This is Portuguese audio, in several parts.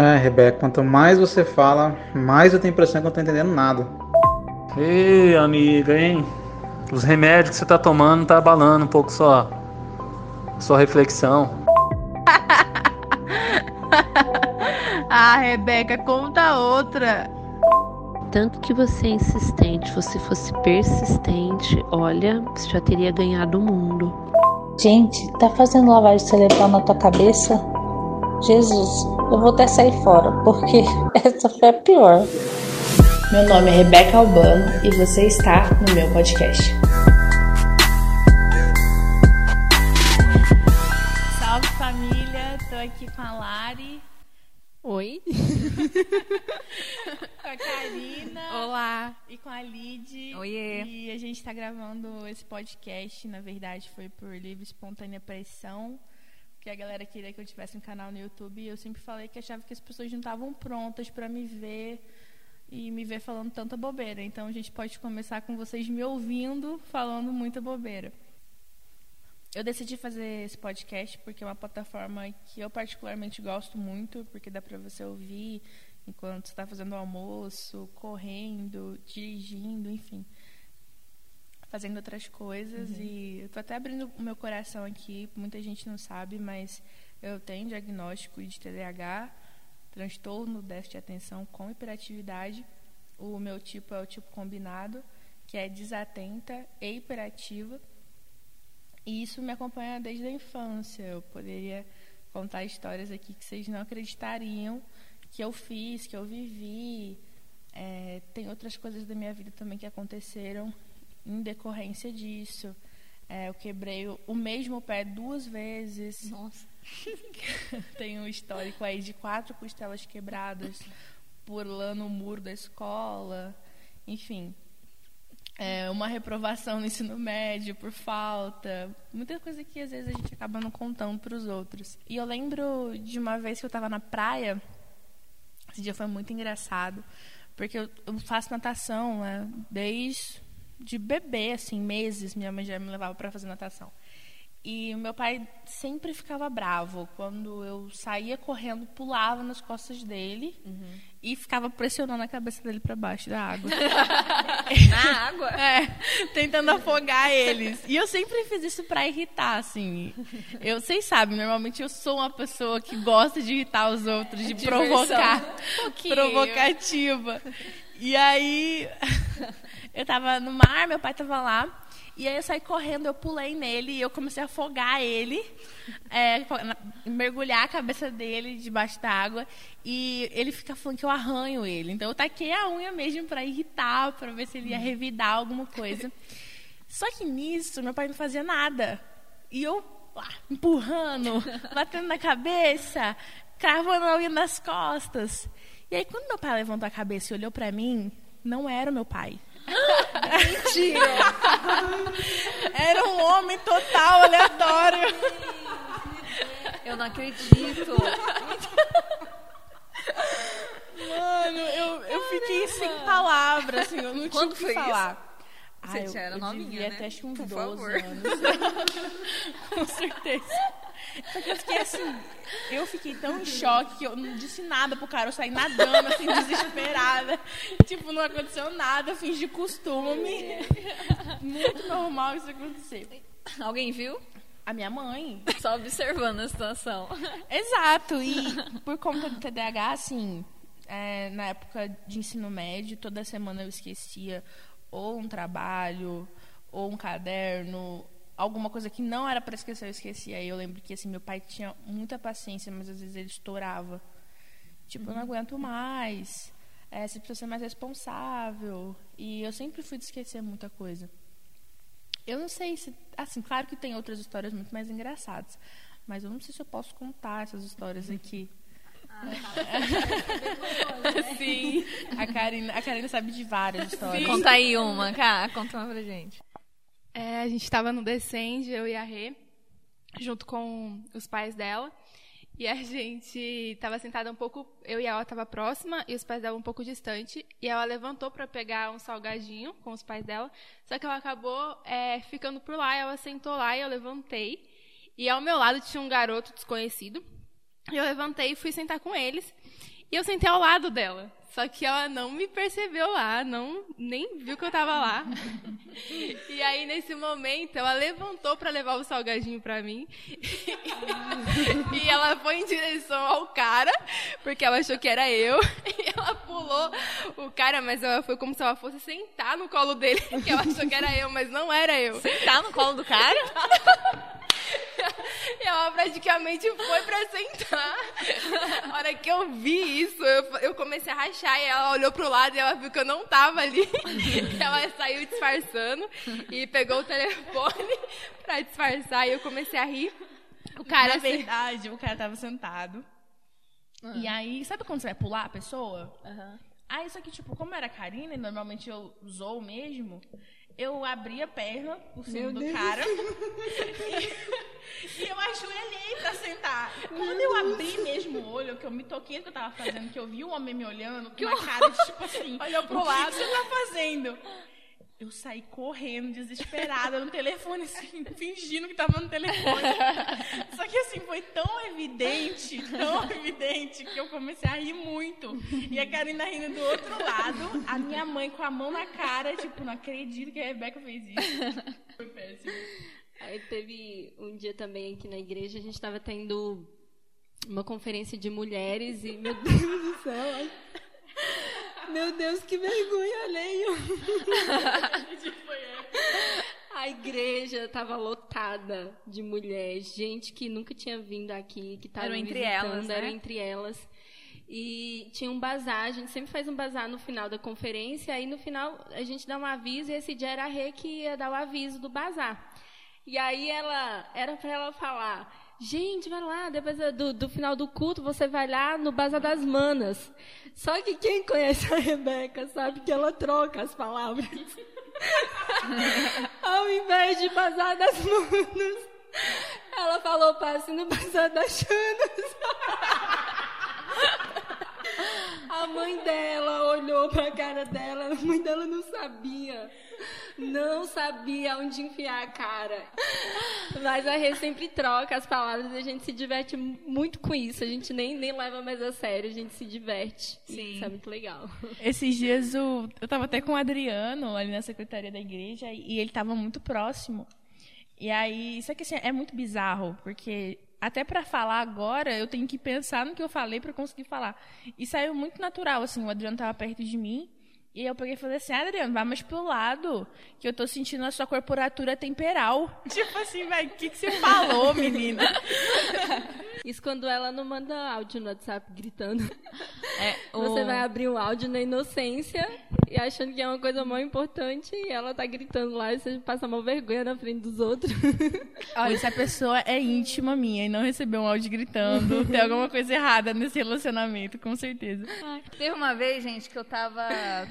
É, Rebeca, quanto mais você fala, mais eu tenho a impressão que eu não tô entendendo nada. Ei, amiga, hein? Os remédios que você tá tomando tá abalando um pouco sua, sua reflexão. ah, Rebeca, conta outra. Tanto que você é insistente, se você fosse persistente, olha, você já teria ganhado o mundo. Gente, tá fazendo lavagem cerebral na tua cabeça? Jesus, eu vou até sair fora, porque essa foi a pior. Meu nome é Rebeca Albano e você está no meu podcast. Salve família, tô aqui com a Lari. Oi. com a Karina. Olá. E com a Lid. Oiê. E a gente está gravando esse podcast, na verdade, foi por livre espontânea pressão. Porque a galera queria que eu tivesse um canal no YouTube e eu sempre falei que achava que as pessoas não estavam prontas para me ver e me ver falando tanta bobeira. Então a gente pode começar com vocês me ouvindo falando muita bobeira. Eu decidi fazer esse podcast porque é uma plataforma que eu particularmente gosto muito, porque dá para você ouvir enquanto está fazendo o almoço, correndo, dirigindo, enfim, fazendo outras coisas. Uhum. E eu tô até abrindo o meu coração aqui, muita gente não sabe, mas eu tenho diagnóstico de TDAH, transtorno déficit de atenção com hiperatividade. O meu tipo é o tipo combinado, que é desatenta e hiperativa. E isso me acompanha desde a infância. Eu poderia contar histórias aqui que vocês não acreditariam que eu fiz, que eu vivi. É, tem outras coisas da minha vida também que aconteceram em decorrência disso. É, eu quebrei o, o, mesmo pé duas vezes. Nossa. Tenho um histórico aí de quatro costelas quebradas, pulando o muro da escola. Enfim, é, uma reprovação no ensino médio por falta, muita coisa que às vezes a gente acaba não contando para os outros. E eu lembro de uma vez que eu estava na praia, esse dia foi muito engraçado, porque eu, eu faço natação né, desde de bebê, assim, meses, minha mãe já me levava para fazer natação. E meu pai sempre ficava bravo quando eu saía correndo, pulava nas costas dele uhum. e ficava pressionando a cabeça dele para baixo da água. Na água? É, tentando afogar eles. E eu sempre fiz isso para irritar, assim. Eu, vocês sabem, normalmente eu sou uma pessoa que gosta de irritar os outros, de Diversão. provocar, um provocativa. E aí eu tava no mar, meu pai tava lá. E aí eu saí correndo, eu pulei nele e eu comecei a afogar ele, é, mergulhar a cabeça dele debaixo da água. E ele fica falando que eu arranho ele. Então eu taquei a unha mesmo para irritar, para ver se ele ia revidar alguma coisa. Só que nisso, meu pai não fazia nada. E eu lá, empurrando, batendo na cabeça, cravando a unha nas costas. E aí, quando meu pai levantou a cabeça e olhou para mim, não era o meu pai. Mentira! Era um homem total aleatório. Eu não acredito. Mano, eu, eu fiquei sem palavras, assim, eu não Quando tinha o que falar. Isso? Você ah, já era eu novinha, devia né? até acho uns Por 12 favor. anos. Com certeza. Só que eu fiquei assim, eu fiquei tão em choque que eu não disse nada pro cara, eu saí nadando, assim, desesperada. Tipo, não aconteceu nada, fingi costume. Muito normal isso acontecer. Alguém viu? A minha mãe. Só observando a situação. Exato, e por conta do TDAH, assim, é, na época de ensino médio, toda semana eu esquecia ou um trabalho, ou um caderno, alguma coisa que não era para esquecer, eu esquecia. Aí eu lembro que assim, meu pai tinha muita paciência, mas às vezes ele estourava. Tipo, eu não aguento mais. É, você precisa ser mais responsável. E eu sempre fui de esquecer muita coisa. Eu não sei se. Assim, claro que tem outras histórias muito mais engraçadas. Mas eu não sei se eu posso contar essas histórias aqui. Sim. A Karina, a Karina sabe de várias histórias. Conta aí uma, cá. Conta uma pra gente. É, a gente estava no Descende, eu e a Rê, junto com os pais dela. E a gente estava sentada um pouco, eu e ela estava próxima e os pais dela um pouco distante. E ela levantou para pegar um salgadinho com os pais dela. Só que ela acabou é, ficando por lá, ela sentou lá e eu levantei. E ao meu lado tinha um garoto desconhecido. Eu levantei e fui sentar com eles. E eu sentei ao lado dela. Só que ela não me percebeu lá, não nem viu que eu tava lá. E aí nesse momento ela levantou para levar o salgadinho para mim. E ela foi em direção ao cara, porque ela achou que era eu. E ela pulou o cara, mas ela foi como se ela fosse sentar no colo dele, que ela achou que era eu, mas não era eu. Sentar no colo do cara? E ela praticamente foi pra sentar. A hora que eu vi isso, eu, eu comecei a rachar e ela olhou pro lado e ela viu que eu não tava ali. Ela saiu disfarçando e pegou o telefone pra disfarçar e eu comecei a rir. O cara Na fez- verdade, o cara tava sentado. E aí, sabe quando você vai pular a pessoa? Aí, só que, tipo, como era a Karina, e normalmente eu zoo mesmo, eu abri a perna por cima do cara. e, e eu ajoelhei pra sentar. Quando eu abri mesmo o olho, que eu me toquei do que eu tava fazendo, que eu vi um homem me olhando com uma cara de tipo assim, olhou pro lado, o que você tá fazendo? Eu saí correndo, desesperada, no telefone, assim, fingindo que tava no telefone. Só que assim, foi tão evidente, tão evidente, que eu comecei a rir muito. E a Karina rindo do outro lado, a minha mãe com a mão na cara, tipo, não acredito que a Rebeca fez isso. Foi péssimo. Aí teve um dia também aqui na igreja, a gente estava tendo uma conferência de mulheres e, meu Deus do céu, meu Deus, que vergonha alheia. A igreja estava lotada de mulheres, gente que nunca tinha vindo aqui, que estava Eram entre visitando, elas, né? eram entre elas. E tinha um bazar, a gente sempre faz um bazar no final da conferência, aí no final a gente dá um aviso, e esse dia era a Rê que ia dar o aviso do bazar. E aí ela, era para ela falar, gente, vai lá, depois do, do final do culto, você vai lá no Bazar das Manas. Só que quem conhece a Rebeca sabe que ela troca as palavras. Ao invés de Bazar das Manas, ela falou, passe no Bazar das Chanas. A mãe dela olhou pra cara dela, a mãe dela não sabia. Não sabia onde enfiar a cara. Mas a Rê sempre troca as palavras e a gente se diverte muito com isso. A gente nem, nem leva mais a sério, a gente se diverte. Sim. Isso é muito legal. Esses dias o, eu tava até com o Adriano ali na secretaria da igreja e ele tava muito próximo. E aí, só que assim, é muito bizarro, porque até pra falar agora, eu tenho que pensar no que eu falei pra conseguir falar. E saiu muito natural, assim, o Adriano tava perto de mim. E eu peguei e falei assim, Adriano, vai mais pro lado, que eu tô sentindo a sua corporatura temperal. Tipo assim, velho, o que, que você falou, menina? Isso quando ela não manda áudio no WhatsApp gritando. É, o- Você vai abrir um áudio na inocência e achando que é uma coisa mó importante e ela tá gritando lá e você passa mal vergonha na frente dos outros. Olha, se a pessoa é íntima minha e não recebeu um áudio gritando, tem alguma coisa errada nesse relacionamento, com certeza. Teve uma vez, gente, que eu tava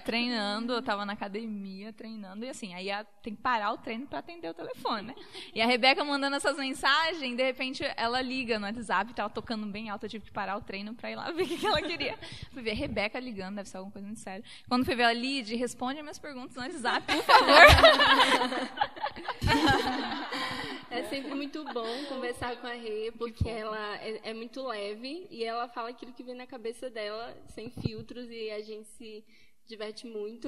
treinando, eu tava na academia treinando, e assim, aí a- tem que parar o treino pra atender o telefone, né? E a Rebeca mandando essas mensagens, de repente ela liga no WhatsApp, tava tocando bem alto, eu tive que parar o treino pra ir lá ver o que, que ela queria. Fui ver a Rebeca ligando, deve ser alguma coisa muito séria. Quando fui ver a Lid, responde minhas perguntas no WhatsApp, por favor. É sempre muito bom conversar com a Rê, porque ela é, é muito leve e ela fala aquilo que vem na cabeça dela, sem filtros, e a gente se diverte muito.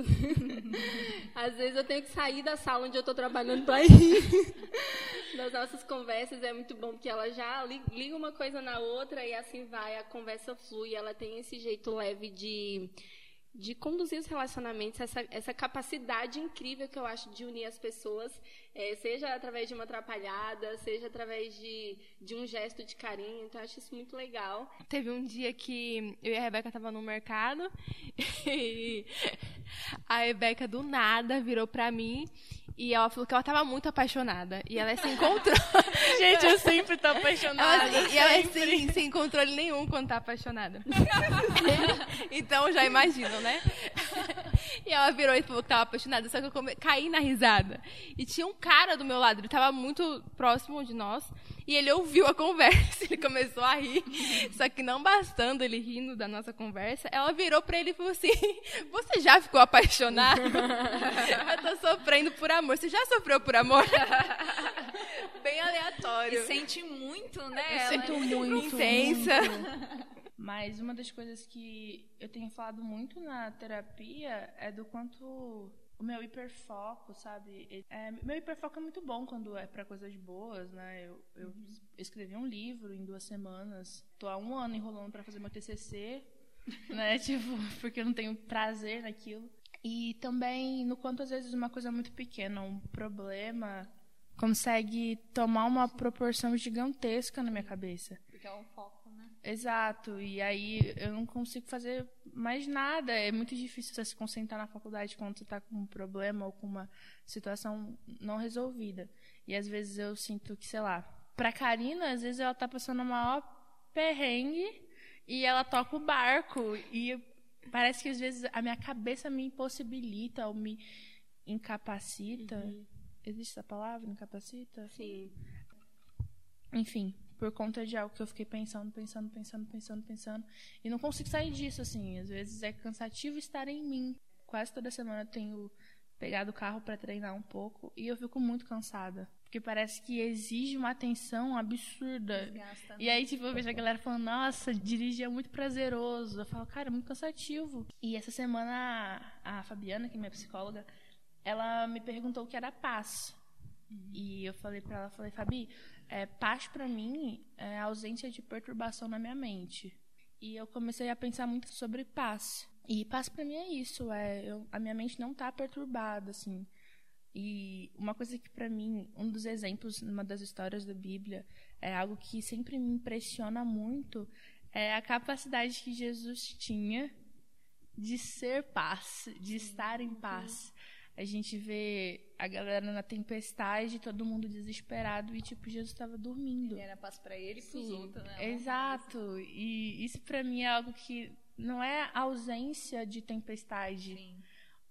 Às vezes eu tenho que sair da sala onde eu estou trabalhando para ir. Nas nossas conversas é muito bom, porque ela já li- liga uma coisa na outra e assim vai, a conversa flui, ela tem esse jeito leve de de conduzir os relacionamentos, essa, essa capacidade incrível que eu acho de unir as pessoas, eh, seja através de uma atrapalhada, seja através de, de um gesto de carinho. Então, eu acho isso muito legal. Teve um dia que eu e a Rebeca tava no mercado e a Rebeca do nada virou pra mim e ela falou que ela tava muito apaixonada e ela se encontrou. Gente, eu sempre tô apaixonada. Ela, e ela é sem, sem controle nenhum quando tá apaixonada. então já imagino, né? E ela virou e falou que tava apaixonada, só que eu come- caí na risada. E tinha um cara do meu lado, ele tava muito próximo de nós, e ele ouviu a conversa, ele começou a rir. Só que não bastando ele rindo da nossa conversa, ela virou pra ele e falou assim: Você já ficou apaixonado? eu tô sofrendo por amor. Você já sofreu por amor? bem aleatório. E sente muito, né? Eu Ela sinto é muito, intensa. muito. Mas uma das coisas que eu tenho falado muito na terapia é do quanto o meu hiperfoco, sabe? É, meu hiperfoco é muito bom quando é para coisas boas, né? Eu, eu escrevi um livro em duas semanas. Tô há um ano enrolando para fazer meu TCC, né? tipo, porque eu não tenho prazer naquilo. E também no quanto às vezes uma coisa muito pequena, um problema, consegue tomar uma proporção gigantesca na minha cabeça. Porque é um foco? Exato. E aí eu não consigo fazer mais nada. É muito difícil você se concentrar na faculdade quando você está com um problema ou com uma situação não resolvida. E às vezes eu sinto que, sei lá, pra Karina, às vezes ela tá passando o maior perrengue e ela toca o barco. E parece que às vezes a minha cabeça me impossibilita ou me incapacita. Uhum. Existe essa palavra? Incapacita? Sim. Enfim, por conta de algo que eu fiquei pensando, pensando, pensando, pensando, pensando. E não consigo sair disso, assim. Às vezes é cansativo estar em mim. Quase toda semana eu tenho pegado o carro para treinar um pouco e eu fico muito cansada. Porque parece que exige uma atenção absurda. Desgasta, E aí, tipo, eu vejo a galera falando, nossa, dirigir é muito prazeroso. Eu falo, cara, é muito cansativo. E essa semana a, Fabiana, que é minha psicóloga, ela me perguntou o que era paz. E eu falei pra ela, falei, Fabi, é, paz pra mim é a ausência de perturbação na minha mente. E eu comecei a pensar muito sobre paz. E paz pra mim é isso, é eu- a minha mente não tá perturbada, assim. E uma coisa que pra mim, um dos exemplos numa das histórias da Bíblia, é algo que sempre me impressiona muito, é a capacidade que Jesus tinha de ser paz, de estar em paz. A gente vê a galera na tempestade, todo mundo desesperado e tipo Jesus estava dormindo. Ele era paz pra ele e pros Sim. outros, né? Exato. E isso pra mim é algo que não é ausência de tempestade, Sim.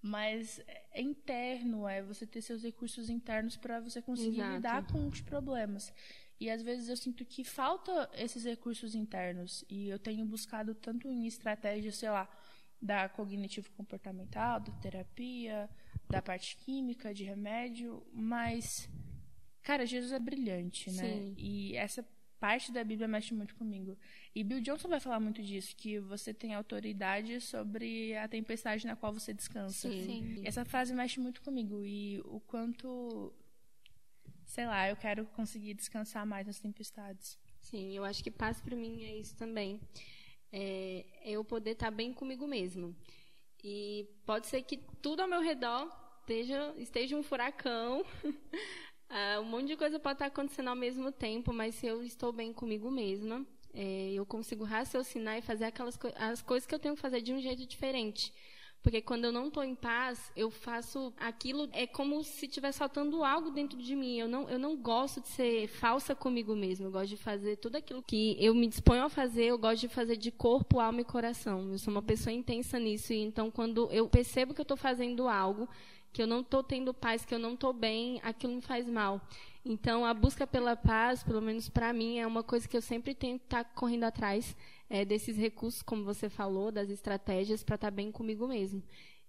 mas é interno, é você ter seus recursos internos para você conseguir Exato. lidar com os problemas. E às vezes eu sinto que falta esses recursos internos e eu tenho buscado tanto em estratégias, sei lá, da cognitivo comportamental, da terapia, da parte química, de remédio, mas cara, Jesus é brilhante, né? Sim. E essa parte da Bíblia mexe muito comigo. E Bill Johnson vai falar muito disso, que você tem autoridade sobre a tempestade na qual você descansa. Sim. Essa frase mexe muito comigo e o quanto sei lá, eu quero conseguir descansar mais nas tempestades. Sim, eu acho que paz pra mim é isso também. É eu poder estar bem comigo mesmo. E pode ser que tudo ao meu redor esteja, esteja um furacão. Ah, um monte de coisa pode estar acontecendo ao mesmo tempo, mas se eu estou bem comigo mesma, é, eu consigo raciocinar e fazer aquelas co as coisas que eu tenho que fazer de um jeito diferente. Porque quando eu não estou em paz, eu faço aquilo, é como se estivesse faltando algo dentro de mim. Eu não, eu não gosto de ser falsa comigo mesma. Eu gosto de fazer tudo aquilo que eu me disponho a fazer, eu gosto de fazer de corpo, alma e coração. Eu sou uma pessoa intensa nisso. E então, quando eu percebo que eu estou fazendo algo, que eu não estou tendo paz, que eu não estou bem, aquilo me faz mal. Então, a busca pela paz, pelo menos para mim, é uma coisa que eu sempre tento estar correndo atrás é, desses recursos, como você falou, das estratégias para estar bem comigo mesmo.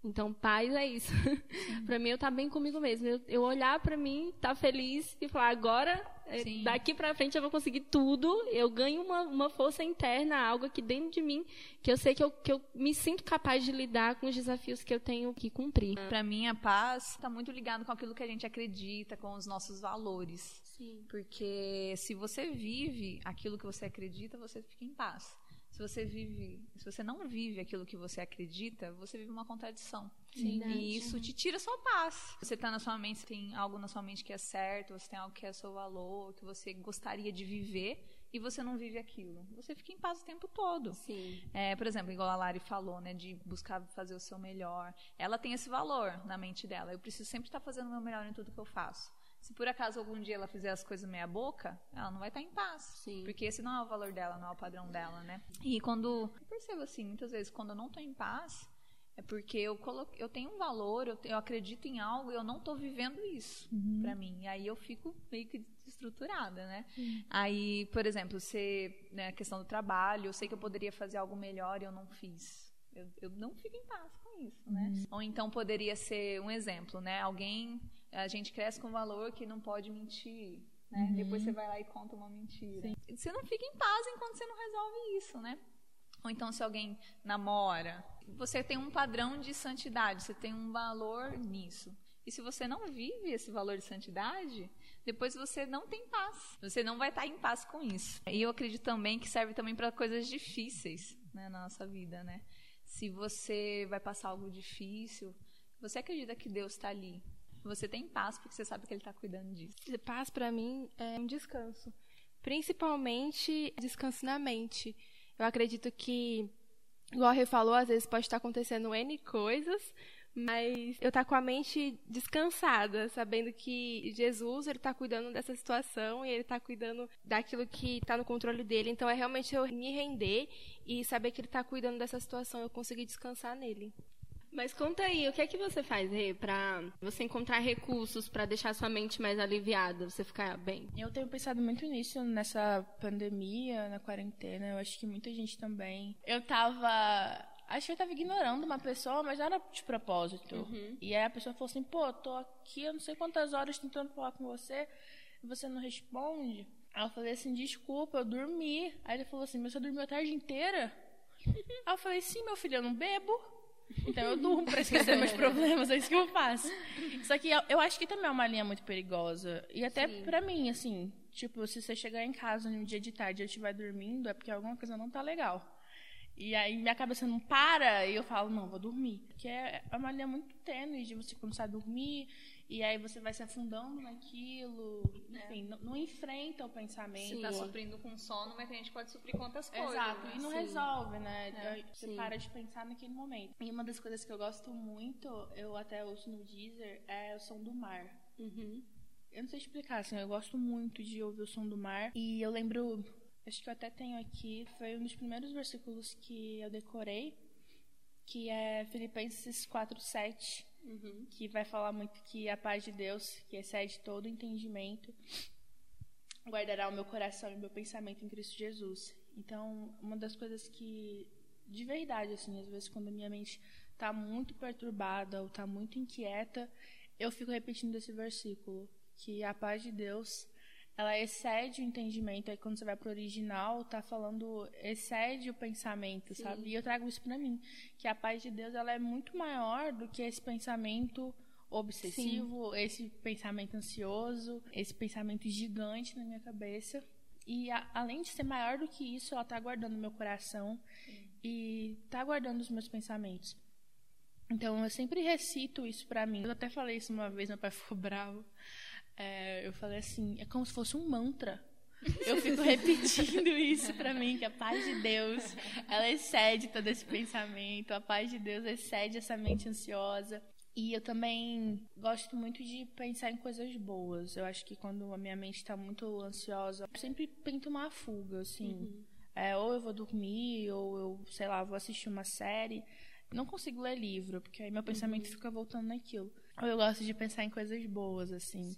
Então, paz é isso. para mim, eu estar bem comigo mesmo. Eu, eu olhar para mim, estar feliz e falar, agora, é, Sim. daqui para frente eu vou conseguir tudo. Eu ganho uma, uma força interna, algo aqui dentro de mim, que eu sei que eu, que eu me sinto capaz de lidar com os desafios que eu tenho que cumprir. Pra mim, a paz tá muito ligado com aquilo que a gente acredita, com os nossos valores. Sim. Porque se você vive aquilo que você acredita, você fica em paz. Se você vive, se você não vive aquilo que você acredita, você vive uma contradição. E isso te tira a sua paz. Você tá na sua mente, você tem algo na sua mente que é certo, você tem algo que é seu valor, que você gostaria de viver e você não vive aquilo. Você fica em paz o tempo todo. Sim. É, por exemplo, igual a Lari falou, né, de buscar fazer o seu melhor. Ela tem esse valor na mente dela. Eu preciso sempre estar fazendo o meu melhor em tudo que eu faço. Se por acaso algum dia ela fizer as coisas meia boca, ela não vai estar em paz. Sim. Porque esse não é o valor dela, não é o padrão dela, né? E quando. Eu percebo assim, muitas vezes, quando eu não estou em paz, é porque eu, colo... eu tenho um valor, eu, eu acredito em algo e eu não estou vivendo isso pra mim. E aí eu fico meio que desestruturada, né? Aí, por exemplo, se né, a questão do trabalho, eu sei que eu poderia fazer algo melhor e eu não fiz. Eu, eu não fico em paz com isso, né? Ou então poderia ser um exemplo, né? Alguém, a gente cresce com um valor que não pode mentir. Né? Uhum. Depois você vai lá e conta uma mentira. Você não fica em paz enquanto você não resolve isso, né? Ou então se alguém namora, você tem um padrão de santidade, você tem um valor nisso. E se você não vive esse valor de santidade, depois você não tem paz. Você não vai estar em paz com isso. E eu acredito também que serve também para coisas difíceis né, na nossa vida, né? Se você vai passar algo difícil, você acredita que Deus está ali. Você tem paz porque você sabe que Ele está cuidando disso. Paz para mim é um descanso, principalmente descanso na mente. Eu acredito que, igual a falou, às vezes pode estar acontecendo N coisas, mas eu estar com a mente descansada, sabendo que Jesus ele está cuidando dessa situação e ele está cuidando daquilo que está no controle dele. Então é realmente eu me render e saber que ele está cuidando dessa situação, eu conseguir descansar nele. Mas conta aí, o que é que você faz, Rê, pra você encontrar recursos pra deixar sua mente mais aliviada, você ficar bem? Eu tenho pensado muito nisso nessa pandemia, na quarentena. Eu acho que muita gente também. Eu tava. Acho que eu tava ignorando uma pessoa, mas não era de propósito. Uhum. E aí a pessoa falou assim: pô, tô aqui, eu não sei quantas horas tentando falar com você, e você não responde. Aí eu falei assim: desculpa, eu dormi. Aí ele falou assim: mas você dormiu a tarde inteira? Aí eu falei: sim, meu filho, eu não bebo. Então eu durmo pra esquecer meus problemas, é isso que eu faço. Só que eu, eu acho que também é uma linha muito perigosa. E até pra mim, assim, tipo, se você chegar em casa num dia de tarde e eu estiver dormindo, é porque alguma coisa não tá legal. E aí minha cabeça não para e eu falo, não, vou dormir. Porque é é uma linha muito tênue de você começar a dormir e aí você vai se afundando naquilo. Enfim, não, não enfrenta o pensamento. Tá suprindo com sono, mas a gente pode suprir com outras coisas. Exato, né? e não Sim. resolve, né? É, Você sim. para de pensar naquele momento. E uma das coisas que eu gosto muito, eu até ouço no Deezer, é o som do mar. Uhum. Eu não sei explicar, assim, eu gosto muito de ouvir o som do mar. E eu lembro, acho que eu até tenho aqui, foi um dos primeiros versículos que eu decorei, que é Filipenses 4:7, Uhum. que vai falar muito que a paz de Deus, que excede todo entendimento, guardará o meu coração e meu pensamento em Cristo Jesus. Então, uma das coisas que de verdade, assim, às vezes quando a minha mente tá muito perturbada ou tá muito inquieta, eu fico repetindo esse versículo, que a paz de Deus, ela excede o entendimento. Aí quando você vai pro original, tá falando excede o pensamento, Sim. sabe? E eu trago isso pra mim, que a paz de Deus, ela é muito maior do que esse pensamento obsessivo, esse pensamento ansioso, esse pensamento gigante na minha cabeça. E a- além de ser maior do que isso, ela tá guardando meu coração e tá guardando os meus pensamentos. Então eu sempre recito isso pra mim. Eu até falei isso uma vez, meu pai ficou bravo. É, eu falei assim, é como se fosse um mantra. Eu fico repetindo isso pra mim, que a paz de Deus, ela excede todo esse pensamento, a paz de Deus excede essa mente ansiosa. E eu também gosto muito de pensar em coisas boas. Eu acho que quando a minha mente está muito ansiosa, eu sempre tento uma fuga, assim. É, ou eu vou dormir, ou eu, sei lá, vou assistir uma série. Não consigo ler livro, porque aí meu pensamento fica voltando naquilo. Ou eu gosto de pensar em coisas boas, assim.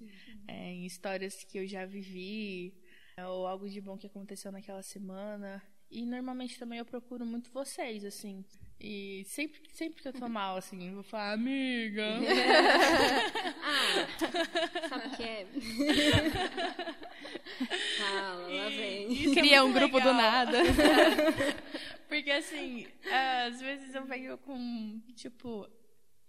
É, em histórias que eu já vivi, é, ou algo de bom que aconteceu naquela semana. E normalmente também eu procuro muito vocês, assim. E sempre, sempre que eu tô mal, assim, eu vou falar, amiga. ah, sabe o que é? Fala, lá vem. É Cria um muito grupo do legal. nada. Porque assim, às vezes eu venho com, tipo,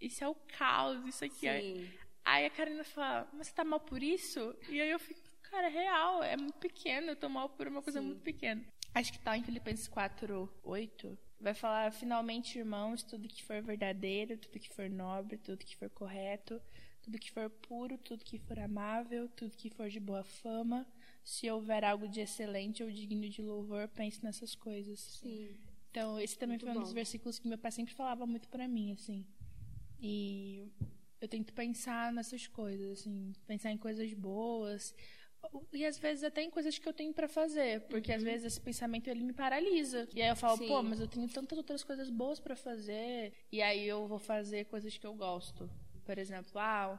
isso é o caos, isso aqui é. Sim. Aí a Karina fala, mas você tá mal por isso? E aí eu fico, cara, é real, é muito pequeno, eu tô mal por uma coisa Sim. muito pequena. Acho que tá em Filipenses 4, 8. Vai falar, finalmente, irmãos, tudo que for verdadeiro, tudo que for nobre, tudo que for correto, tudo que for puro, tudo que for amável, tudo que for de boa fama, se houver algo de excelente ou digno de louvor, pense nessas coisas. Sim. Então, esse também Muito foi um dos bom. versículos que meu pai sempre falava muito pra mim, assim. E eu tento pensar nessas coisas, assim, pensar em coisas boas. E às vezes até em coisas que eu tenho pra fazer, porque às vezes esse pensamento ele me paralisa. E aí eu falo, Sim. pô, mas eu tenho tantas outras coisas boas pra fazer. E aí eu vou fazer coisas que eu gosto. Por exemplo, ah,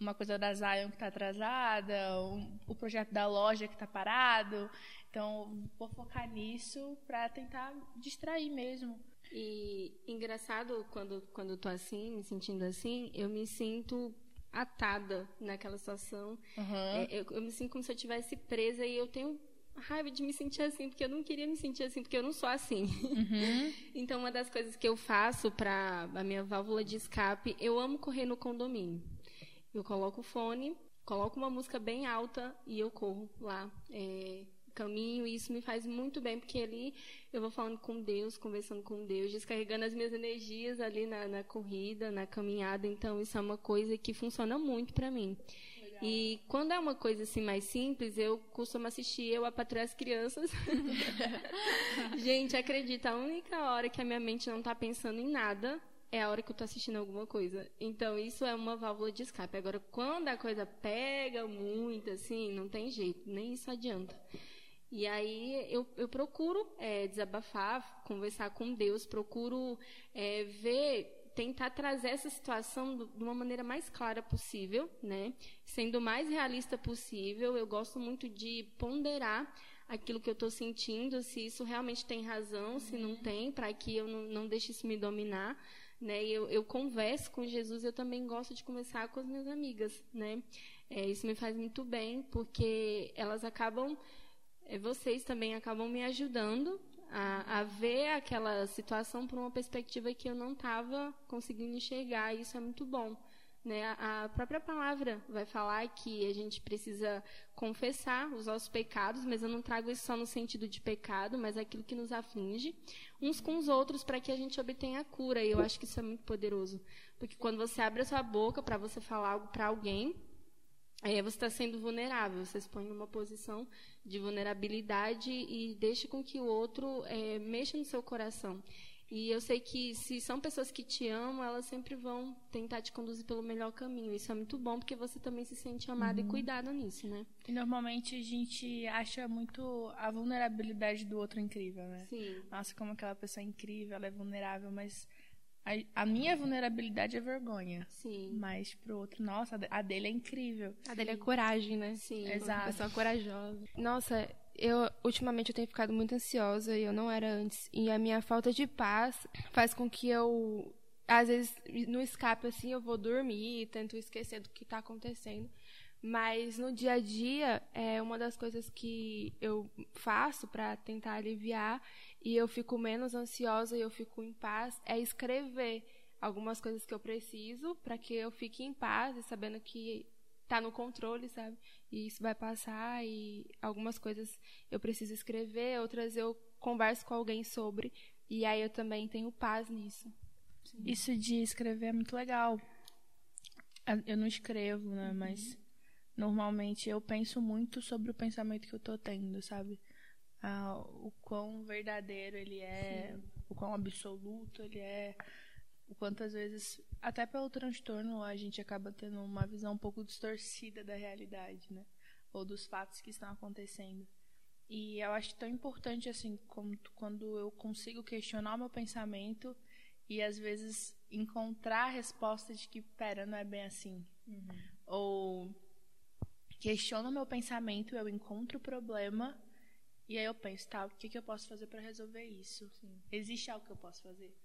uma coisa da Zion que tá atrasada, um- o projeto da loja que tá parado. Então, vou focar nisso pra tentar distrair mesmo. E engraçado quando quando eu tô assim, me sentindo assim, eu me sinto atada naquela situação. Uhum. É, eu, eu me sinto como se eu estivesse presa e eu tenho raiva de me sentir assim, porque eu não queria me sentir assim, porque eu não sou assim. Uhum. então, uma das coisas que eu faço para a minha válvula de escape, eu amo correr no condomínio. Eu coloco o fone, coloco uma música bem alta e eu corro lá. É, caminho e isso me faz muito bem porque ali eu vou falando com Deus, conversando com Deus, descarregando as minhas energias ali na, na corrida, na caminhada. Então isso é uma coisa que funciona muito para mim. E quando é uma coisa assim mais simples, eu costumo assistir eu a Patrulha as Crianças. Gente, acredita, a única hora que a minha mente não está pensando em nada é a hora que eu estou assistindo alguma coisa. Então, isso é uma válvula de escape. Agora, quando a coisa pega muito, assim, não tem jeito, nem isso adianta. E aí eu, eu procuro é, desabafar, conversar com Deus, procuro é, ver tentar trazer essa situação de uma maneira mais clara possível, né? Sendo o mais realista possível. Eu gosto muito de ponderar aquilo que eu estou sentindo, se isso realmente tem razão, se não tem, para que eu não, não deixe isso me dominar. Né? Eu, eu converso com Jesus, eu também gosto de conversar com as minhas amigas, né? É, isso me faz muito bem, porque elas acabam, vocês também acabam me ajudando a, a ver aquela situação por uma perspectiva que eu não estava conseguindo enxergar. E isso é muito bom. Né? A própria palavra vai falar que a gente precisa confessar os nossos pecados, mas eu não trago isso só no sentido de pecado, mas aquilo que nos aflige, uns com os outros, para que a gente obtenha a cura. E eu acho que isso é muito poderoso. Porque quando você abre a sua boca para você falar algo para alguém, é, você está sendo vulnerável, você se põe numa posição de vulnerabilidade e deixa com que o outro é, mexa no seu coração. E eu sei que se são pessoas que te amam, elas sempre vão tentar te conduzir pelo melhor caminho. Isso é muito bom porque você também se sente amada uhum. e cuidada nisso, né? E normalmente a gente acha muito a vulnerabilidade do outro incrível, né? Sim. Nossa, como aquela pessoa é incrível, ela é vulnerável, mas a, a, minha vulnerabilidade é vergonha. Sim. Mas pro outro, nossa, a dele é incrível. A dele é coragem, né? Sim. Exato. Uma pessoa corajosa. Nossa, eu ultimamente eu tenho ficado muito ansiosa e eu não era antes. E a minha falta de paz faz com que eu às vezes no escape assim eu vou dormir e tento esquecer do que está acontecendo. Mas no dia a dia é uma das coisas que eu faço para tentar aliviar e eu fico menos ansiosa e eu fico em paz é escrever algumas coisas que eu preciso para que eu fique em paz e sabendo que tá no controle, sabe? E isso vai passar e algumas coisas eu preciso escrever, outras eu converso com alguém sobre e aí eu também tenho paz nisso. Sim. Isso de escrever é muito legal. Eu não escrevo, né, uhum. mas normalmente eu penso muito sobre o pensamento que eu tô tendo, sabe? Ah, o quão verdadeiro ele é, Sim. o quão absoluto ele é, o quantas vezes, até pelo transtorno, a gente acaba tendo uma visão um pouco distorcida da realidade, né? Ou dos fatos que estão acontecendo. E eu acho tão importante, assim, como, quando eu consigo questionar o meu pensamento e às vezes encontrar a resposta de que, pera, não é bem assim. Uhum. Ou questiono o meu pensamento, eu encontro o problema e aí eu penso, tá, o que, que eu posso fazer para resolver isso? Sim. Existe algo que eu posso fazer?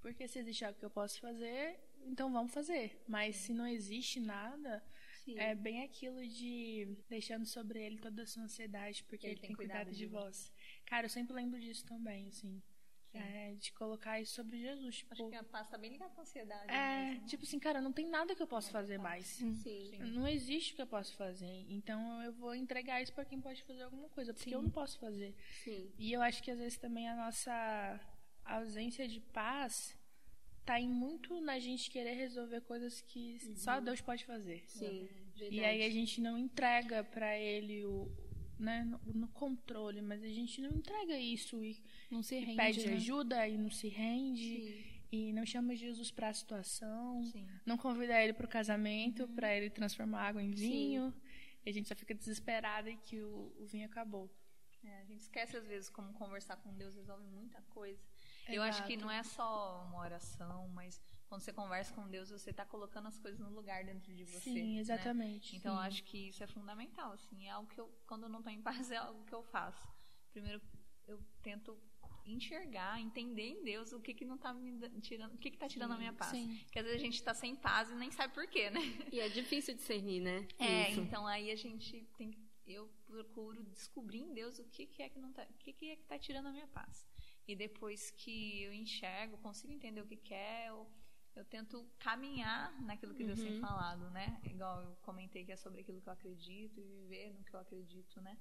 Porque se existe algo que eu posso fazer, então vamos fazer. Mas se não existe nada, Sim. é bem aquilo de deixando sobre ele toda a sua ansiedade, porque ele, ele tem cuidado, cuidado de, de vós. Cara, eu sempre lembro disso também, assim. É, de colocar isso sobre Jesus. Tipo, Acho que a paz tá bem ligada com a ansiedade. É, mesmo. tipo assim, cara, não tem nada que eu possa fazer mais. Sim. Sim. Não existe o que eu possa fazer. Então eu vou entregar isso para quem pode fazer alguma coisa, porque Sim. eu não posso fazer. Sim. E eu acho que às vezes também a nossa ausência de paz tá em muito na gente querer resolver coisas que uhum. só Deus pode fazer. Sim. E aí a gente não entrega para ele o, né, no, no, controle, mas a gente não entrega isso e não se rende, pede né? ajuda e não se rende Sim. e não chama Jesus para a situação, Sim. não convida ele para o casamento uhum. para ele transformar água em vinho. Sim. E a gente só fica desesperada e que o, o vinho acabou. É, a gente esquece às vezes como conversar com Deus resolve muita coisa. Exato. Eu acho que não é só uma oração, mas quando você conversa com Deus, você está colocando as coisas no lugar dentro de você. Sim, né? exatamente. Né? Então, sim. acho que isso é fundamental. Assim, é algo que eu, quando eu não estou em paz, é algo que eu faço. Primeiro, eu tento enxergar, entender em Deus o que que não tá me tirando, o que que tá tirando a minha paz. sim. Porque às vezes a gente tá sem paz e nem sabe por quê, né? E é difícil discernir, né? É, Isso. então aí a gente tem que- eu procuro descobrir em Deus o que, que é que não tá, o que, que é que tá tirando a minha paz. E depois que eu enxergo, consigo entender o que, que é, eu, eu tento caminhar naquilo que Deus tem Uhum. falado, né? Igual eu comentei que é sobre aquilo que eu acredito e viver no que eu acredito, né?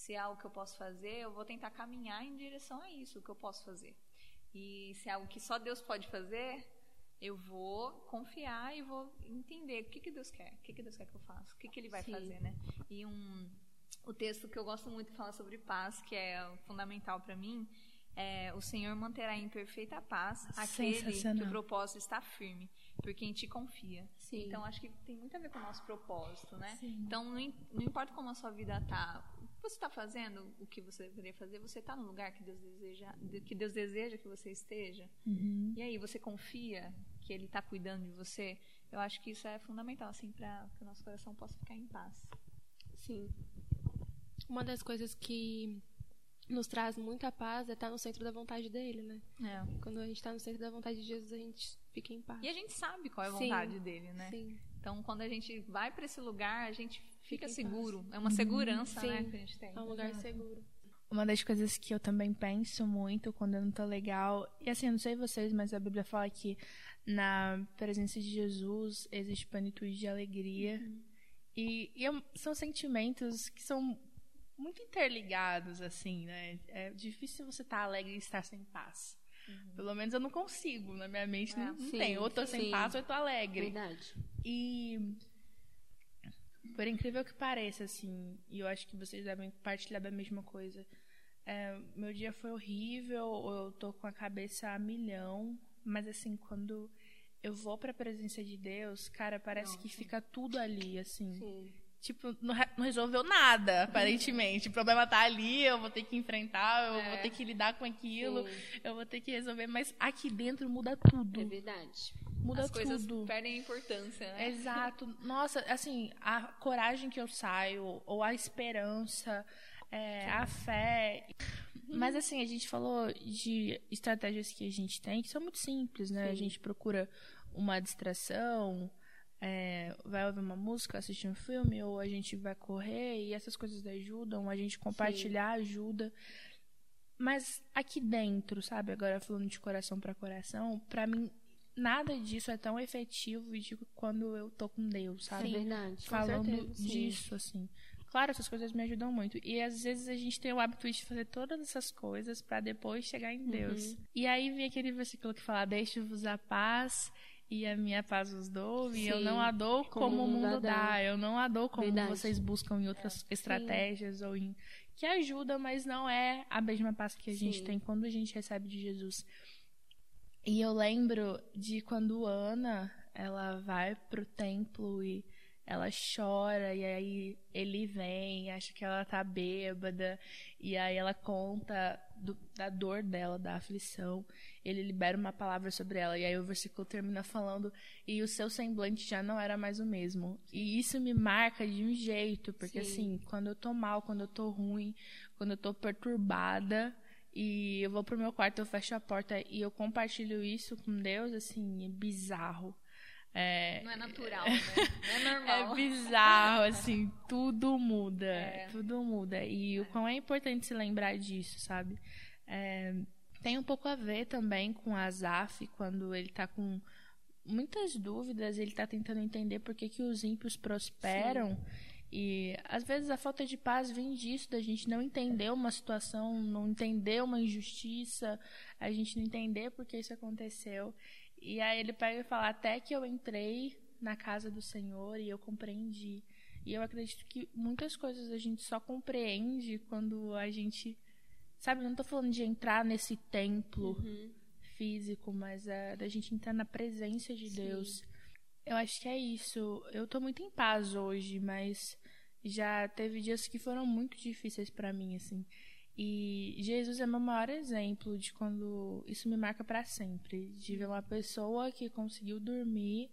Se é algo que eu posso fazer, eu vou tentar caminhar em direção a isso, o que eu posso fazer. E se é algo que só Deus pode fazer, eu vou confiar e vou entender o que, que Deus quer, o que, que Deus quer que eu faça, o que, que Ele vai Sim. fazer, né? E um, o texto que eu gosto muito de falar sobre paz, que é fundamental para mim, é o Senhor manterá em perfeita paz aquele que o propósito está firme, por quem te confia. Sim. Então acho que tem muito a ver com o nosso propósito, né? Sim. Então não, não importa como a sua vida tá, você está fazendo o que você deveria fazer, você está no lugar que Deus deseja, de- que Deus deseja que você esteja. Uhum. E aí você confia que Ele está cuidando de você. Eu acho que isso é fundamental assim para que o nosso coração possa ficar em paz. Sim. Uma das coisas que nos traz muita paz é estar no centro da vontade dele, né? Quando a gente está no centro da vontade de Jesus, a gente fica em paz. E a gente sabe qual é a Sim. vontade dele, né? Sim. Então, quando a gente vai para esse lugar, a gente fica, seguro. É uma segurança, Sim. né, que a gente tem. É um lugar seguro. Uma das coisas que eu também penso muito quando eu não tô legal, e assim, eu não sei vocês, mas a Bíblia fala que na presença de Jesus existe plenitude de alegria. E, e é- são sentimentos que são muito interligados, assim, né? É difícil você estar alegre e estar sem paz. Pelo menos eu não consigo, na minha mente não, não Sim, tem. Ou tô sem sim. paz ou eu tô alegre. Verdade. E por incrível que pareça, assim, e eu acho que vocês devem partilhar da mesma coisa. é, meu dia foi horrível, eu tô com a cabeça a milhão, mas assim, quando eu vou pra presença de Deus, cara, parece que fica tudo ali, assim. Sim. Tipo, não, re- não resolveu nada, aparentemente. O problema tá ali, eu vou ter que enfrentar, eu vou ter que lidar com aquilo, Sim. eu vou ter que resolver, mas aqui dentro muda tudo. É verdade. Muda As coisas tudo. perdem a importância, né? Exato. Nossa, assim, a coragem que eu saio, ou a esperança, é, a fé. Mas assim, a gente falou de estratégias que a gente tem que são muito simples, né? A gente procura uma distração, é, vai ouvir uma música, assistir um filme, ou a gente vai correr e essas coisas ajudam, a gente compartilhar ajuda. Mas aqui dentro, sabe, agora falando de coração para coração, pra mim nada disso é tão efetivo de quando eu tô com Deus, sabe? verdade. Falando certeza, sim. disso, assim. Claro, essas coisas me ajudam muito. E às vezes a gente tem o hábito de fazer todas essas coisas pra depois chegar em Deus. E aí vem aquele versículo que fala: Deixe-vos a paz e a minha paz os dou. E eu Sim, não a dou como, o mundo dá. dá. Eu não a dou como Verdade. vocês buscam em outras estratégias ou em. Que ajuda, mas não é a mesma paz que a gente Sim. tem quando a gente recebe de Jesus. E eu lembro de quando Ana, ela vai pro templo e ela chora e aí ele vem, acha que ela tá bêbada e aí ela conta do- da dor dela, da aflição. Ele libera uma palavra sobre ela e aí o versículo termina falando e o seu semblante já não era mais o mesmo. E isso me marca de um jeito, porque Sim. assim, quando eu tô mal, quando eu tô ruim, quando eu tô perturbada, e eu vou pro meu quarto, eu fecho a porta e eu compartilho isso com Deus, assim, é bizarro. É, Não é natural, né? Não é normal. é bizarro, assim, tudo muda. É. Tudo muda. E o quão é importante se lembrar disso, sabe? É, tem um pouco a ver também com Azaf, quando ele tá com muitas dúvidas, ele tá tentando entender por que, que os ímpios prosperam. E às vezes a falta de paz vem disso, da gente não entender uma situação, não entender uma injustiça, a gente não entender por que isso aconteceu. E aí ele pega e fala: Até que eu entrei na casa do Senhor e eu compreendi. E eu acredito que muitas coisas a gente só compreende quando a gente. Sabe, não tô falando de entrar nesse templo físico, mas é da gente entrar na presença de Deus. Eu acho que é isso. Eu tô muito em paz hoje, mas já teve dias que foram muito difíceis pra mim, assim. E Jesus é meu maior exemplo de quando isso me marca pra sempre, de ver uma pessoa que conseguiu dormir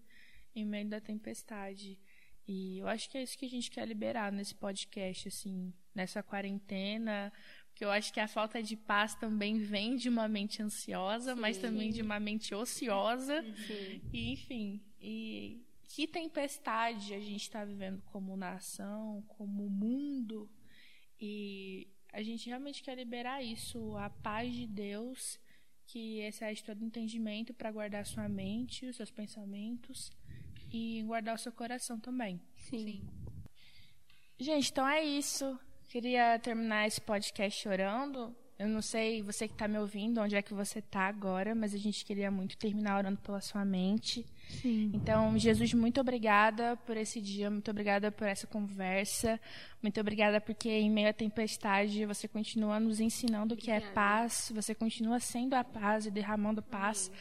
em meio da tempestade. E eu acho que é isso que a gente quer liberar nesse podcast, assim, nessa quarentena, que eu acho que a falta de paz também vem de uma mente ansiosa, Sim. mas também de uma mente ociosa. Sim. E, enfim, e que tempestade a gente está vivendo como nação, como mundo. E a gente realmente quer liberar isso, a paz de Deus, que excede todo entendimento para guardar sua mente, os seus pensamentos e guardar o seu coração também. Sim. Gente, então é isso. Queria terminar esse podcast chorando. Eu não sei, você que está me ouvindo, onde é que você está agora, mas a gente queria muito terminar orando pela sua mente. Sim. Então, Jesus, muito obrigada por esse dia, muito obrigada por essa conversa, muito obrigada porque em meio à tempestade você continua nos ensinando o que é paz, você continua sendo a paz e derramando paz.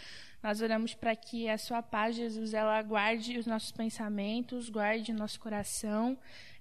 Nós oramos para que a sua paz, Jesus, ela guarde os nossos pensamentos, guarde o nosso coração.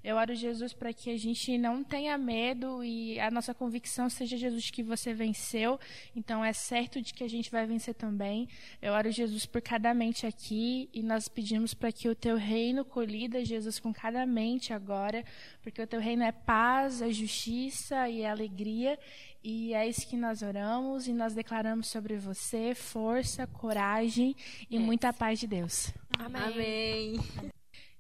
Eu oro, Jesus, para que a gente não tenha medo e a nossa convicção seja, Jesus, que você venceu. Então é certo de que a gente vai vencer também. Eu oro, Jesus, por cada mente aqui e nós pedimos para que o teu reino colida, Jesus, com cada mente agora, porque o teu reino é paz, é justiça e é alegria. E é isso que nós oramos e nós declaramos sobre você força, coragem e muita paz de Deus. Amém.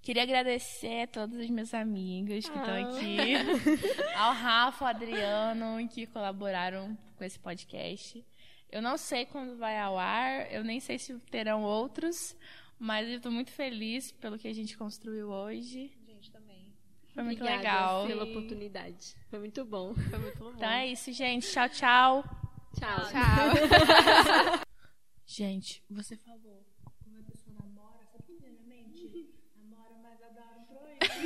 Queria agradecer a todos os meus amigos que estão Ah. aqui, ao Rafa, ao Adriano, que colaboraram com esse podcast. Eu não sei quando vai ao ar, eu nem sei se terão outros, mas eu estou muito feliz pelo que a gente construiu hoje. Gente, também. Foi muito Obrigada legal. pela oportunidade. Foi muito bom. Foi muito bom. Então é isso, gente. Tchau, tchau. Tchau. Tchau. Gente, você falou